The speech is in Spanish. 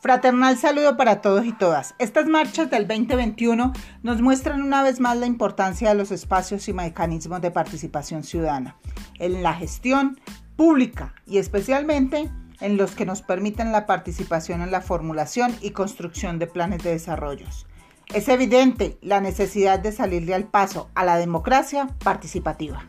Fraternal saludo para todos y todas. Estas marchas del 2021 nos muestran una vez más la importancia de los espacios y mecanismos de participación ciudadana en la gestión pública y especialmente en los que nos permiten la participación en la formulación y construcción de planes de desarrollo. Es evidente la necesidad de salirle al paso a la democracia participativa.